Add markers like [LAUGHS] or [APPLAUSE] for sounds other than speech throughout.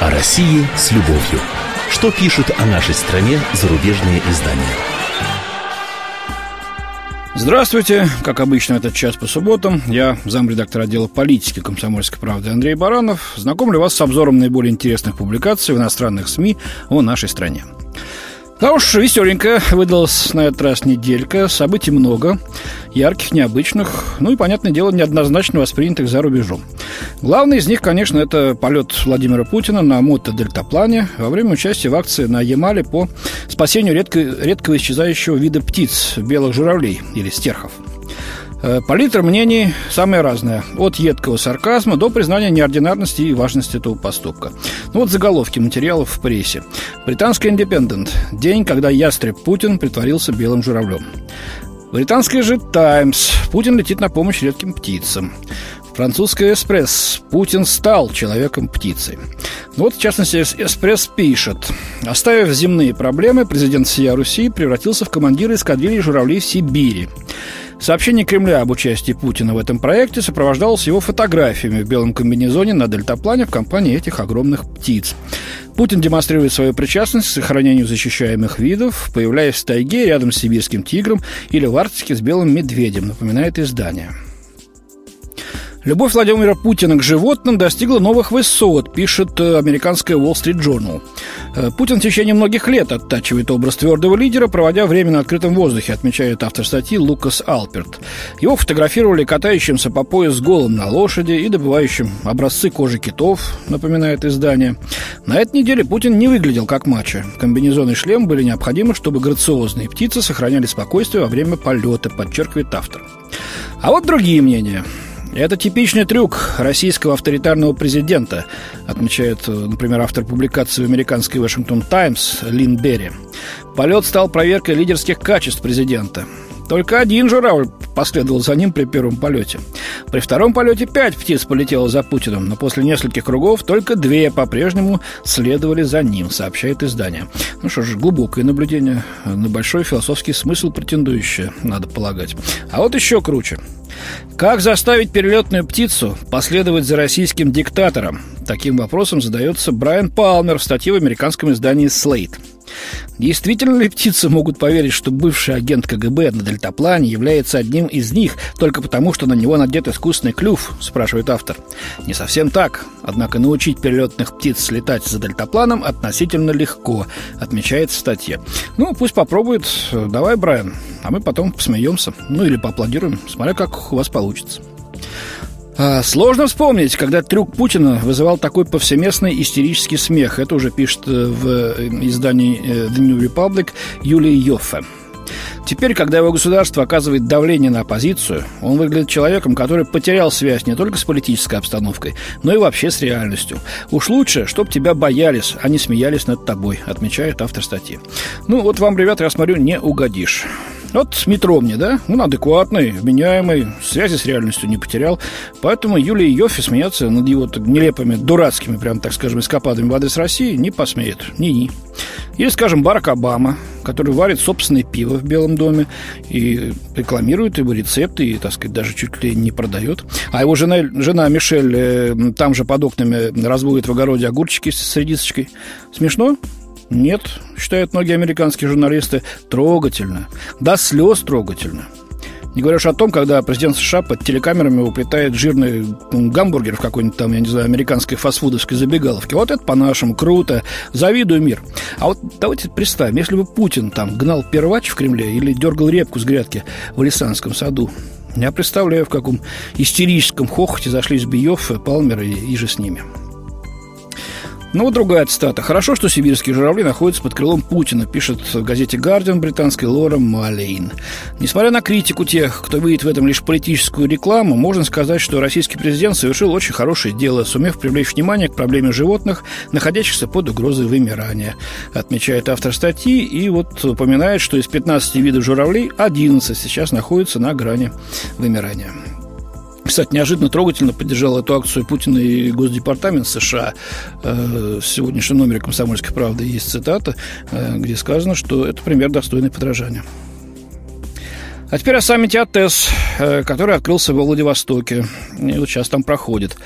О России с любовью. Что пишут о нашей стране зарубежные издания? Здравствуйте. Как обычно, этот час по субботам. Я замредактор отдела политики комсомольской правды Андрей Баранов. Знакомлю вас с обзором наиболее интересных публикаций в иностранных СМИ о нашей стране. Да уж, веселенькая выдалась на этот раз неделька. Событий много, ярких, необычных, ну и, понятное дело, неоднозначно воспринятых за рубежом. Главный из них, конечно, это полет Владимира Путина на мотодельтаплане во время участия в акции на Ямале по спасению редко, редкого исчезающего вида птиц, белых журавлей или стерхов – палитра мнений самая разная. От едкого сарказма до признания неординарности и важности этого поступка. Ну вот заголовки материалов в прессе. Британский «Индепендент». День, когда ястреб Путин притворился белым журавлем. Британский же «Таймс». Путин летит на помощь редким птицам. Французская «Эспресс». Путин стал человеком-птицей. Ну вот, в частности, «Эспресс» пишет. Оставив земные проблемы, президент всея Руси превратился в командира эскадрильи журавлей в Сибири. Сообщение Кремля об участии Путина в этом проекте сопровождалось его фотографиями в белом комбинезоне на дельтаплане в компании этих огромных птиц. Путин демонстрирует свою причастность к сохранению защищаемых видов, появляясь в тайге рядом с сибирским тигром или в Арктике с белым медведем, напоминает издание. Любовь Владимира Путина к животным достигла новых высот, пишет э, американская Wall Street Journal. Э, Путин в течение многих лет оттачивает образ твердого лидера, проводя время на открытом воздухе, отмечает автор статьи Лукас Алперт. Его фотографировали катающимся по пояс голым на лошади и добывающим образцы кожи китов, напоминает издание. На этой неделе Путин не выглядел как мачо. Комбинезон и шлем были необходимы, чтобы грациозные птицы сохраняли спокойствие во время полета, подчеркивает автор. А вот другие мнения. Это типичный трюк российского авторитарного президента, отмечает, например, автор публикации в американской Вашингтон Таймс Лин Берри. Полет стал проверкой лидерских качеств президента. Только один журавль последовал за ним при первом полете. При втором полете пять птиц полетело за Путиным, но после нескольких кругов только две по-прежнему следовали за ним, сообщает издание. Ну что ж, глубокое наблюдение, на большой философский смысл претендующее, надо полагать. А вот еще круче. Как заставить перелетную птицу последовать за российским диктатором? Таким вопросом задается Брайан Палмер в статье в американском издании Slate. Действительно ли птицы могут поверить, что бывший агент КГБ на дельтаплане является одним из них только потому, что на него надет искусственный клюв, спрашивает автор. Не совсем так. Однако научить перелетных птиц летать за дельтапланом относительно легко, отмечает в статье. Ну, пусть попробует. Давай, Брайан. А мы потом посмеемся. Ну, или поаплодируем, смотря как у вас получится. А, сложно вспомнить, когда трюк Путина вызывал такой повсеместный истерический смех. Это уже пишет э, в э, издании э, The New Republic Юлия Йоффе. Теперь, когда его государство оказывает давление на оппозицию, он выглядит человеком, который потерял связь не только с политической обстановкой, но и вообще с реальностью. Уж лучше, чтоб тебя боялись, а не смеялись над тобой, отмечает автор статьи. Ну, вот вам, ребята, я смотрю, не угодишь. Вот метро мне, да? Он адекватный, вменяемый, связи с реальностью не потерял. Поэтому Юлия Йоффи смеяться над его нелепыми, дурацкими, прям так скажем, эскападами в адрес России не посмеет. Ни-ни. Или, скажем, Барак Обама, который варит собственное пиво в Белом доме и рекламирует его рецепты и, так сказать, даже чуть ли не продает. А его жена, жена Мишель э, там же под окнами разводит в огороде огурчики с редисочкой. Смешно? Нет, считают многие американские журналисты, трогательно. До слез трогательно. Не говоришь о том, когда президент США под телекамерами уплетает жирный гамбургер в какой-нибудь там, я не знаю, американской фастфудовской забегаловке. Вот это по-нашему круто. Завидую мир. А вот давайте представим, если бы Путин там гнал первач в Кремле или дергал репку с грядки в Лисанском саду, я представляю, в каком истерическом хохоте зашлись Биев, Палмер и, и же с ними. Ну, вот другая цитата. «Хорошо, что сибирские журавли находятся под крылом Путина», пишет в газете «Гардиан» британской Лора Малейн. Несмотря на критику тех, кто видит в этом лишь политическую рекламу, можно сказать, что российский президент совершил очень хорошее дело, сумев привлечь внимание к проблеме животных, находящихся под угрозой вымирания, отмечает автор статьи и вот упоминает, что из 15 видов журавлей 11 сейчас находятся на грани вымирания. Кстати, неожиданно трогательно поддержал эту акцию Путина и Госдепартамент США. Э, в сегодняшнем номере «Комсомольской правды» есть цитата, э, где сказано, что это пример достойный подражания. А теперь о саммите АТЭС, э, который открылся во Владивостоке. И вот сейчас там проходит.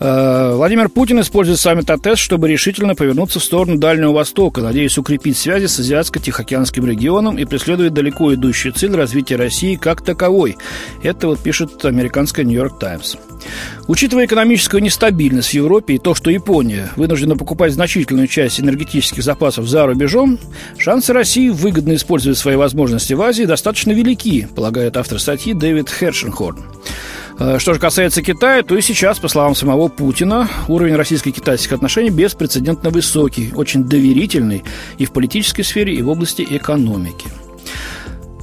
Э, Владимир Путин использует саммит АТЭС, чтобы решительно повернуться в сторону Дальнего Востока, надеясь укрепить связи с Азиатско-Тихоокеанским регионом и преследует далеко идущую цель развития России как таковой. Это вот пишет американская «Нью-Йорк Таймс». Учитывая экономическую нестабильность в Европе и то, что Япония вынуждена покупать значительную часть энергетических запасов за рубежом, шансы России выгодно использовать свои возможности в Азии достаточно велики, полагает автор статьи Дэвид Хершенхорн. Э, что же касается Китая, то и сейчас, по словам самого Путина, уровень российско-китайских отношений беспрецедентно высокий, очень доверительный и в политической сфере, и в области экономики.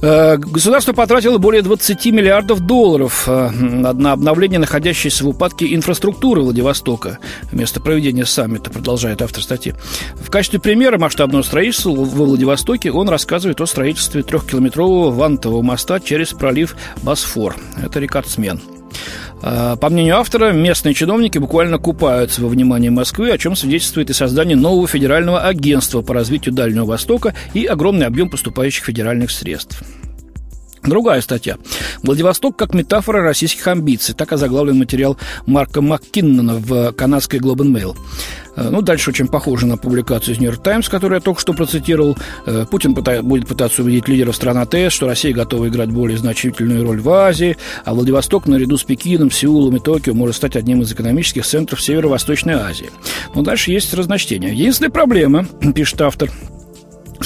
Э, государство потратило более 20 миллиардов долларов э, на обновление находящейся в упадке инфраструктуры Владивостока. Вместо проведения саммита, продолжает автор статьи. В качестве примера масштабного строительства во Владивостоке он рассказывает о строительстве трехкилометрового вантового моста через пролив Босфор. Это рекордсмен. А, по мнению автора, местные чиновники буквально купаются во внимании Москвы, о чем свидетельствует и создание нового федерального агентства по развитию Дальнего Востока и огромный объем поступающих федеральных средств. Другая статья. Владивосток как метафора российских амбиций. Так озаглавлен материал Марка Маккиннона в канадской Globe and Mail. Э, ну, дальше очень похоже на публикацию из Нью-Йорк Таймс, которую я только что процитировал. Э, Путин пытает, будет пытаться убедить лидеров стран АТС, что Россия готова играть более значительную роль в Азии, а Владивосток наряду с Пекином, Сеулом и Токио может стать одним из экономических центров Северо-Восточной Азии. Но дальше есть разночтение. Единственная проблема, [CLEARS THROAT] пишет автор,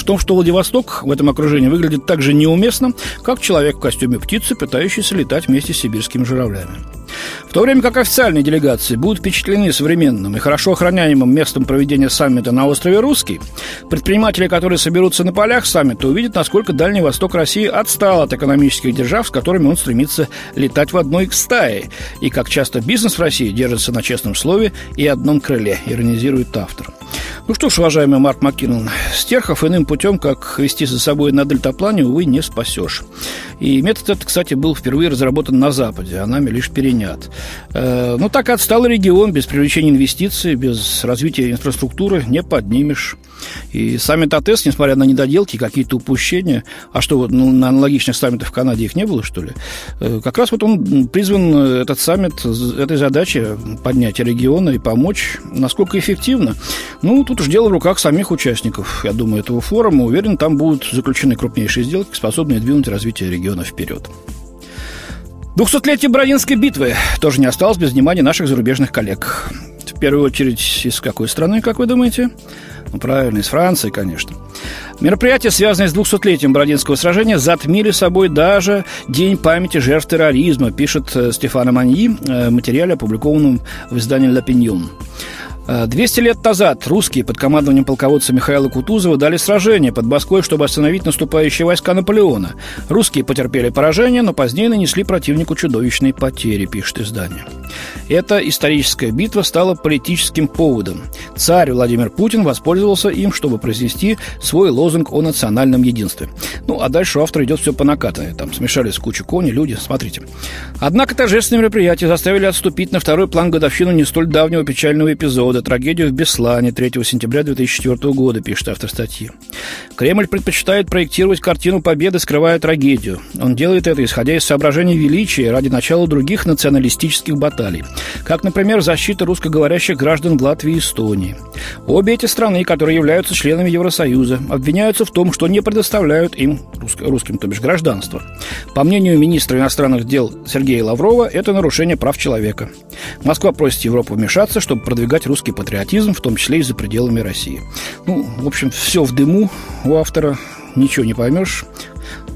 том, что Владивосток в этом окружении выглядит так же неуместно, как человек в костюме птицы, пытающийся летать вместе с сибирскими журавлями. В то время как официальные делегации будут впечатлены современным и хорошо охраняемым местом проведения саммита на острове Русский, предприниматели, которые соберутся на полях саммита, увидят, насколько Дальний Восток России отстал от экономических держав, с которыми он стремится летать в одной стае, и как часто бизнес в России держится на честном слове и одном крыле, иронизирует автор. Ну что ж, уважаемый Марк Маккинон, стерхов иным путем, как вести за собой на дельтаплане, увы, не спасешь. И метод этот, кстати, был впервые разработан на Западе, а нами лишь перенят. Э, но так отсталый регион без привлечения инвестиций, без развития инфраструктуры не поднимешь. И саммит АТС, несмотря на недоделки, какие-то упущения, а что, ну, на аналогичных саммитах в Канаде их не было, что ли? Э, как раз вот он призван, э, этот саммит, этой задачи поднять региона и помочь. Насколько эффективно? Ну, тут уж дело в руках самих участников, я думаю, этого форума. Уверен, там будут заключены крупнейшие сделки, способные двинуть развитие региона вперед. Двухсотлетие Бородинской битвы тоже не осталось без внимания наших зарубежных коллег. В первую очередь, из какой страны, как вы думаете? Ну, правильно, из Франции, конечно. Мероприятия, связанные с 200-летием Бородинского сражения, затмили собой даже День памяти жертв терроризма, пишет э, Стефано Маньи э, в материале, опубликованном в издании «Ла Пиньон». 200 лет назад русские под командованием полководца Михаила Кутузова дали сражение под Москвой, чтобы остановить наступающие войска Наполеона. Русские потерпели поражение, но позднее нанесли противнику чудовищные потери, пишет издание. Эта историческая битва стала политическим поводом. Царь Владимир Путин воспользовался им, чтобы произнести свой лозунг о национальном единстве. Ну, а дальше у автора идет все по накатанной. Там смешались кучу кони, люди. Смотрите. Однако торжественные мероприятия заставили отступить на второй план годовщину не столь давнего печального эпизода года, трагедию в Беслане 3 сентября 2004 года, пишет автор статьи. Кремль предпочитает проектировать картину победы, скрывая трагедию. Он делает это, исходя из соображений величия ради начала других националистических баталий, как, например, защита русскоговорящих граждан в Латвии и Эстонии. Обе эти страны, которые являются членами Евросоюза, обвиняются в том, что не предоставляют им русским, то бишь гражданство. По мнению министра иностранных дел Сергея Лаврова, это нарушение прав человека. Москва просит Европу вмешаться, чтобы продвигать русский русский патриотизм, в том числе и за пределами России. Ну, в общем, все в дыму у автора, ничего не поймешь,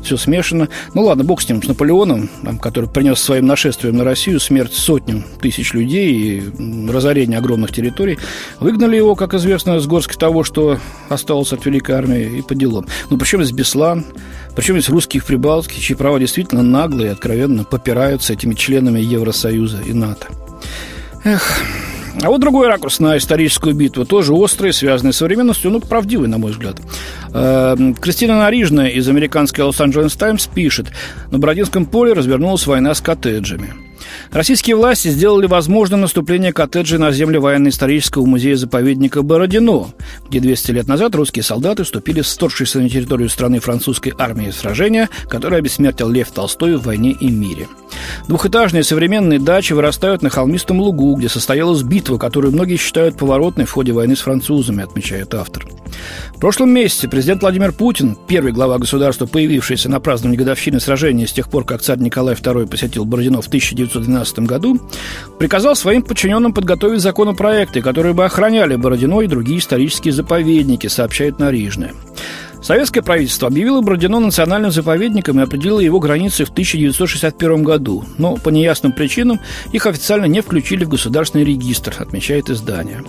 все смешано. Ну ладно, бог с ним, с Наполеоном, там, который принес своим нашествием на Россию смерть сотням тысяч людей и разорение огромных территорий. Выгнали его, как известно, с горски того, что осталось от Великой Армии, и по делам. Ну, причем здесь Беслан, причем здесь русские в Прибалтике, чьи права действительно наглые и откровенно попираются этими членами Евросоюза и НАТО. Эх, а вот другой ракурс на историческую битву, тоже острый, связанный с современностью, ну, правдивый, на мой взгляд. Э, Кристина Нарижная из американской Лос-Анджелес Таймс пишет, на Бородинском поле развернулась война с коттеджами. Российские власти сделали возможным наступление коттеджей на земле военно-исторического музея-заповедника Бородино, где 200 лет назад русские солдаты вступили в сторгшееся на территорию страны французской армии сражения, которое обессмертил Лев Толстой в «Войне и мире». Двухэтажные современные дачи вырастают на холмистом лугу, где состоялась битва, которую многие считают поворотной в ходе войны с французами, отмечает автор. В прошлом месяце президент Владимир Путин, первый глава государства, появившийся на праздновании годовщины сражения с тех пор, как царь Николай II посетил Бородино в 1912 году, приказал своим подчиненным подготовить законопроекты, которые бы охраняли Бородино и другие исторические заповедники, сообщает Нарижная. Советское правительство объявило Бородино национальным заповедником и определило его границы в 1961 году, но по неясным причинам их официально не включили в государственный регистр, отмечает издание.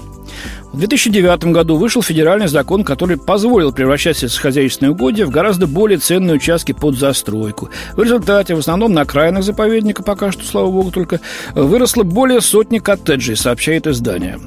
В 2009 году вышел федеральный закон, который позволил превращать сельскохозяйственные угодья в гораздо более ценные участки под застройку. В результате, в основном на окраинах заповедника, пока что, слава богу, только выросло более сотни коттеджей, сообщает издание.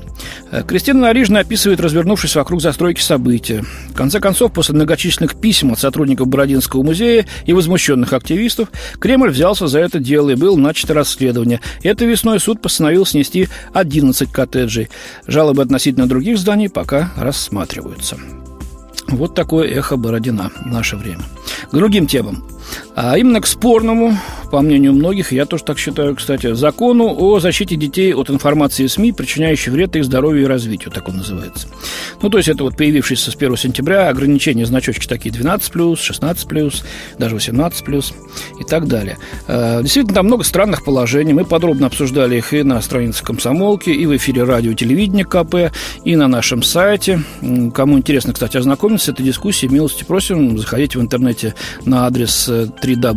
Кристина Нарижная описывает развернувшись вокруг застройки события. В конце концов, после многочисленных писем от сотрудников Бородинского музея и возмущенных активистов, Кремль взялся за это дело и был начато расследование. Этой весной суд постановил снести 11 коттеджей. Жалобы относительно других других зданий пока рассматриваются. Вот такое эхо Бородина в наше время. К другим темам. А именно к спорному, по мнению многих, я тоже так считаю, кстати, закону о защите детей от информации СМИ, причиняющей вред их здоровью и развитию, так он называется. Ну, то есть это вот появившееся с 1 сентября ограничения значочки такие 12+, 16+, даже 18+, и так далее. А, действительно, там много странных положений. Мы подробно обсуждали их и на странице комсомолки, и в эфире радио и телевидения КП, и на нашем сайте. Кому интересно, кстати, ознакомиться с этой дискуссией, милости просим, заходите в интернете на адрес www.kp.ru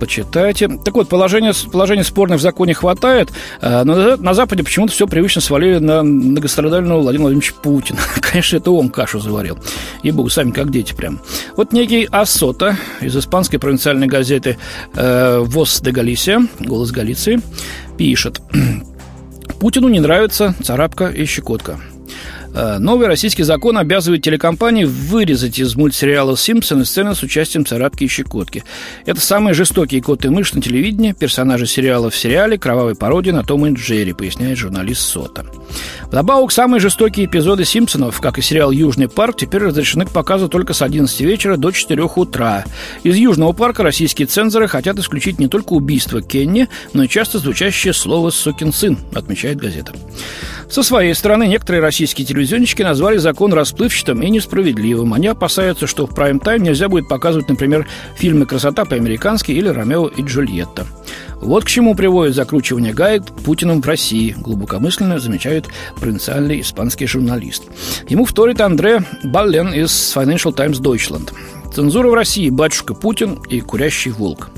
почитайте. Так вот, положение, положение спорных в законе хватает, э, но на Западе почему-то все привычно свалили на многострадального Владимира Владимировича Путина. [LAUGHS] Конечно, это он кашу заварил. И богу, сами как дети прям. Вот некий Асота из испанской провинциальной газеты э, «Вос де Галисия», «Голос Галиции», пишет [CLEARS THROAT] Путину не нравится царапка и щекотка. Э, новый российский закон обязывает телекомпании вырезать из мультсериала «Симпсоны» сцены с участием царапки и щекотки. Это самые жестокие коты и мышь на телевидении, персонажи сериала в сериале, кровавой пародии на Тома и Джерри, поясняет журналист Сота. Вдобавок, самые жестокие эпизоды «Симпсонов», как и сериал «Южный парк», теперь разрешены к показу только с 11 вечера до 4 утра. Из «Южного парка» российские цензоры хотят исключить не только убийство Кенни, но и часто звучащее слово «сукин сын», отмечает газета. Со своей стороны, некоторые российские телевизионщики назвали закон расплывчатым и несправедливым. Они опасаются, что в прайм-тайм нельзя будет показывать, например, фильмы «Красота по-американски» или «Ромео и Джульетта». Вот к чему приводит закручивание гаек Путиным в России, глубокомысленно замечает провинциальный испанский журналист. Ему вторит Андре Баллен из Financial Times Deutschland. Цензура в России «Батюшка Путин» и «Курящий волк».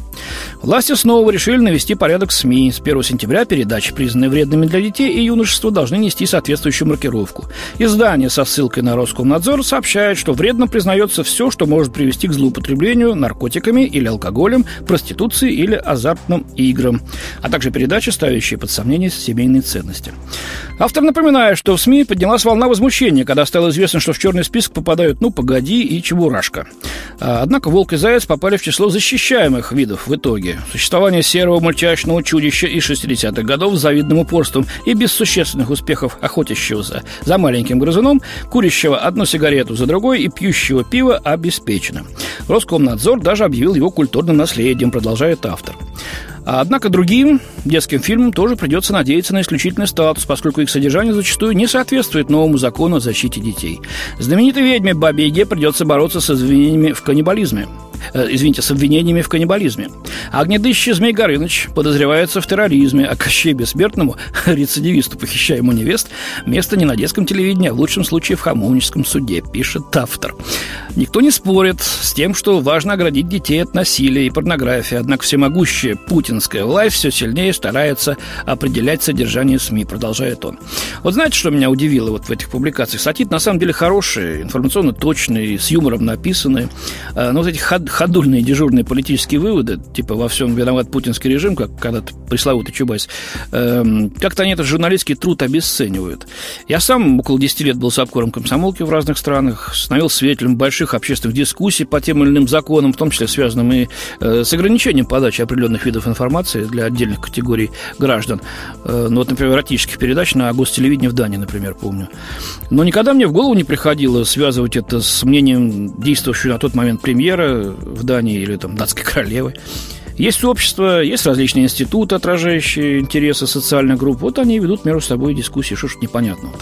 Власти снова решили навести порядок в СМИ. С 1 сентября передачи, признанные вредными для детей и юношества, должны нести соответствующую маркировку. Издание со ссылкой на Роскомнадзор сообщает, что вредно признается все, что может привести к злоупотреблению наркотиками или алкоголем, проституции или азартным играм, а также передачи, ставящие под сомнение семейные ценности. Автор напоминает, что в СМИ поднялась волна возмущения, когда стало известно, что в черный список попадают «Ну, погоди» и «Чебурашка». А, однако волк и заяц попали в число защищаемых видов в итоге. Существование серого мультяшного чудища из 60-х годов с завидным упорством и без существенных успехов охотящегося за маленьким грызуном, курящего одну сигарету за другой и пьющего пиво обеспечено. Роскомнадзор даже объявил его культурным наследием, продолжает автор. Однако другим детским фильмам тоже придется надеяться на исключительный статус, поскольку их содержание зачастую не соответствует новому закону о защите детей. Знаменитой ведьме Бабе Яге придется бороться с извинениями в каннибализме э, извините, с обвинениями в каннибализме. Огнедыщий Змей Горыныч подозревается в терроризме, а Кощей Бессмертному, [LAUGHS] рецидивисту, похищаемому невест, место не на детском телевидении, а в лучшем случае в хамовническом суде, пишет автор. Никто не спорит с тем, что важно оградить детей от насилия и порнографии, однако всемогущая путинская власть все сильнее старается определять содержание СМИ, продолжает он. Вот знаете, что меня удивило вот в этих публикациях? Статьи на самом деле хорошие, информационно точные, с юмором написанные, а, но вот эти ходульные дежурные политические выводы, типа во всем виноват путинский режим, как когда-то пресловутый Чубайс, эм, как-то они этот журналистский труд обесценивают. Я сам около 10 лет был сапкором комсомолки в разных странах, становился свидетелем больших общественных дискуссий по тем или иным законам, в том числе связанным и э, с ограничением подачи определенных видов информации информации для отдельных категорий граждан. Э, ну, вот, например, эротических передач на гостелевидении в Дании, например, помню. Но никогда мне в голову не приходило связывать это с мнением действующего на тот момент премьера в Дании или там датской королевы. Есть общество, есть различные институты, отражающие интересы социальных групп. Вот они ведут между собой дискуссии, что ж непонятного.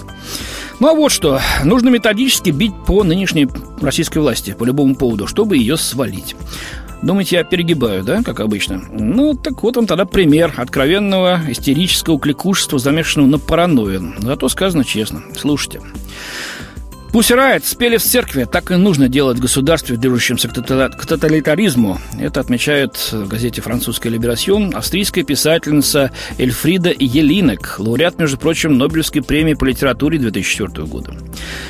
Ну а вот что, нужно методически бить по нынешней российской власти по любому поводу, чтобы ее свалить. Думаете, я перегибаю, да, как обычно? Ну, так вот он тогда пример откровенного истерического кликушества, замешанного на паранойю. Зато сказано честно. Слушайте. Пусть Райт спели в церкви, так и нужно делать в государстве, движущемся к тоталитаризму. Это отмечает в газете «Французская либерасьон» австрийская писательница Эльфрида Елинек, лауреат, между прочим, Нобелевской премии по литературе 2004 года.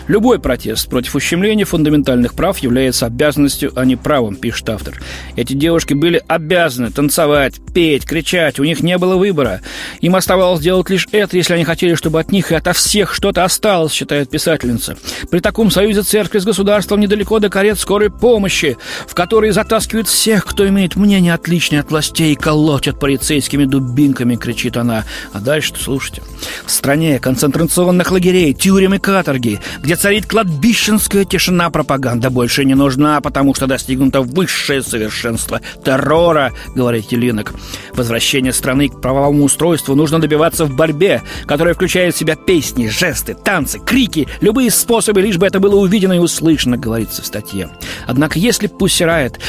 Любой протест против ущемления фундаментальных прав является обязанностью, а не правом, пишет автор. Эти девушки были обязаны танцевать, петь, кричать, у них не было выбора. Им оставалось делать лишь это, если они хотели, чтобы от них и ото всех что-то осталось, считает писательница. При таком союзе церкви с государством недалеко до карет скорой помощи, в которые затаскивают всех, кто имеет мнение отличное от властей, и колотят полицейскими дубинками, кричит она. А дальше слушайте. В стране концентрационных лагерей, тюрем и каторги, где царит кладбищенская тишина, пропаганда больше не нужна, потому что достигнуто высшее совершенство террора, говорит Елинок. Возвращение страны к правовому устройству нужно добиваться в борьбе, которая включает в себя песни, жесты, танцы, крики, любые способы лишь бы это было увидено и услышано, говорится в статье. Однако, если Пусси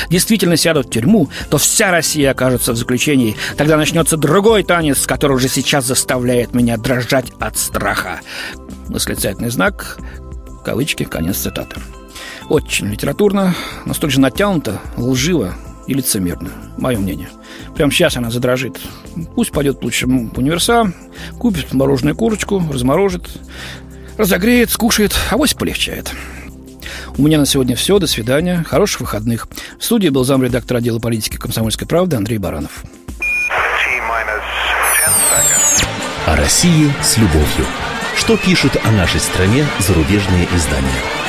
действительно сядут в тюрьму, то вся Россия окажется в заключении. Тогда начнется другой танец, который уже сейчас заставляет меня дрожать от страха. Восклицательный знак, кавычки, конец цитаты. Очень литературно, но столь же натянуто, лживо и лицемерно. Мое мнение. Прямо сейчас она задрожит. Пусть пойдет лучше в универсам, купит мороженую курочку, разморожит, Разогреет, скушает, авось полегчает. У меня на сегодня все. До свидания. Хороших выходных. В студии был замредактор отдела политики комсомольской правды Андрей Баранов. О России с любовью. Что пишут о нашей стране зарубежные издания?